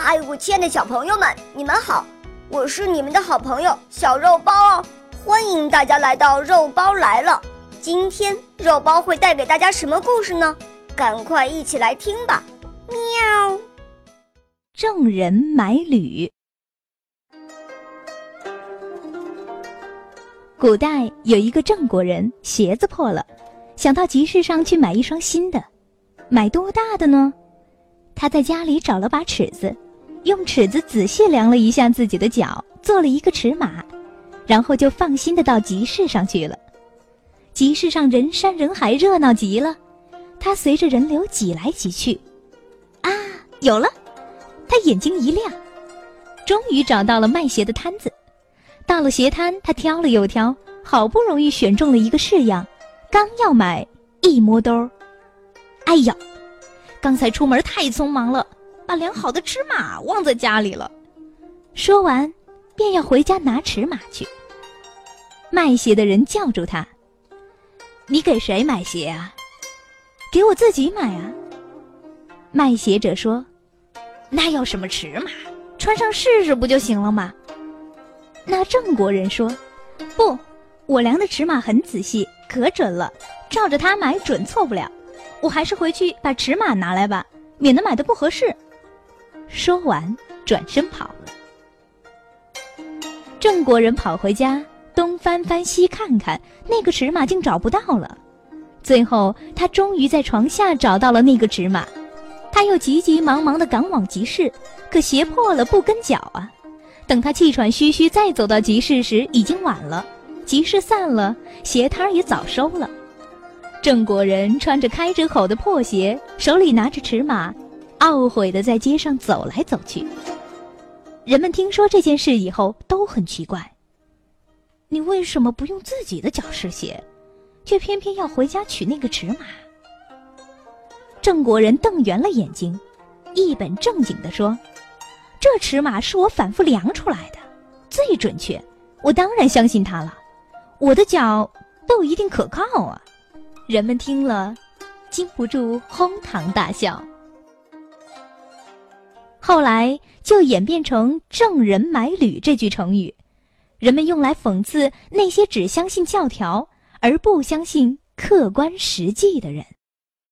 嗨，我亲爱的小朋友们，你们好！我是你们的好朋友小肉包哦，欢迎大家来到肉包来了。今天肉包会带给大家什么故事呢？赶快一起来听吧！喵。郑人买履。古代有一个郑国人，鞋子破了，想到集市上去买一双新的。买多大的呢？他在家里找了把尺子。用尺子仔细量了一下自己的脚，做了一个尺码，然后就放心的到集市上去了。集市上人山人海，热闹极了。他随着人流挤来挤去，啊，有了！他眼睛一亮，终于找到了卖鞋的摊子。到了鞋摊，他挑了又挑，好不容易选中了一个式样，刚要买，一摸兜，哎呀，刚才出门太匆忙了。把量好的尺码忘在家里了，说完，便要回家拿尺码去。卖鞋的人叫住他：“你给谁买鞋啊？”“给我自己买啊。”卖鞋者说：“那要什么尺码？穿上试试不就行了吗？”那郑国人说：“不，我量的尺码很仔细，可准了，照着它买准错不了。我还是回去把尺码拿来吧，免得买的不合适。”说完，转身跑了。郑国人跑回家，东翻翻西看看，那个尺码竟找不到了。最后，他终于在床下找到了那个尺码。他又急急忙忙地赶往集市，可鞋破了不跟脚啊！等他气喘吁吁再走到集市时，已经晚了。集市散了，鞋摊也早收了。郑国人穿着开着口的破鞋，手里拿着尺码。懊悔的在街上走来走去。人们听说这件事以后都很奇怪：“你为什么不用自己的脚试鞋，却偏偏要回家取那个尺码？”郑国人瞪圆了眼睛，一本正经的说：“这尺码是我反复量出来的，最准确，我当然相信它了。我的脚都一定可靠啊！”人们听了，禁不住哄堂大笑。后来就演变成“证人买履”这句成语，人们用来讽刺那些只相信教条而不相信客观实际的人。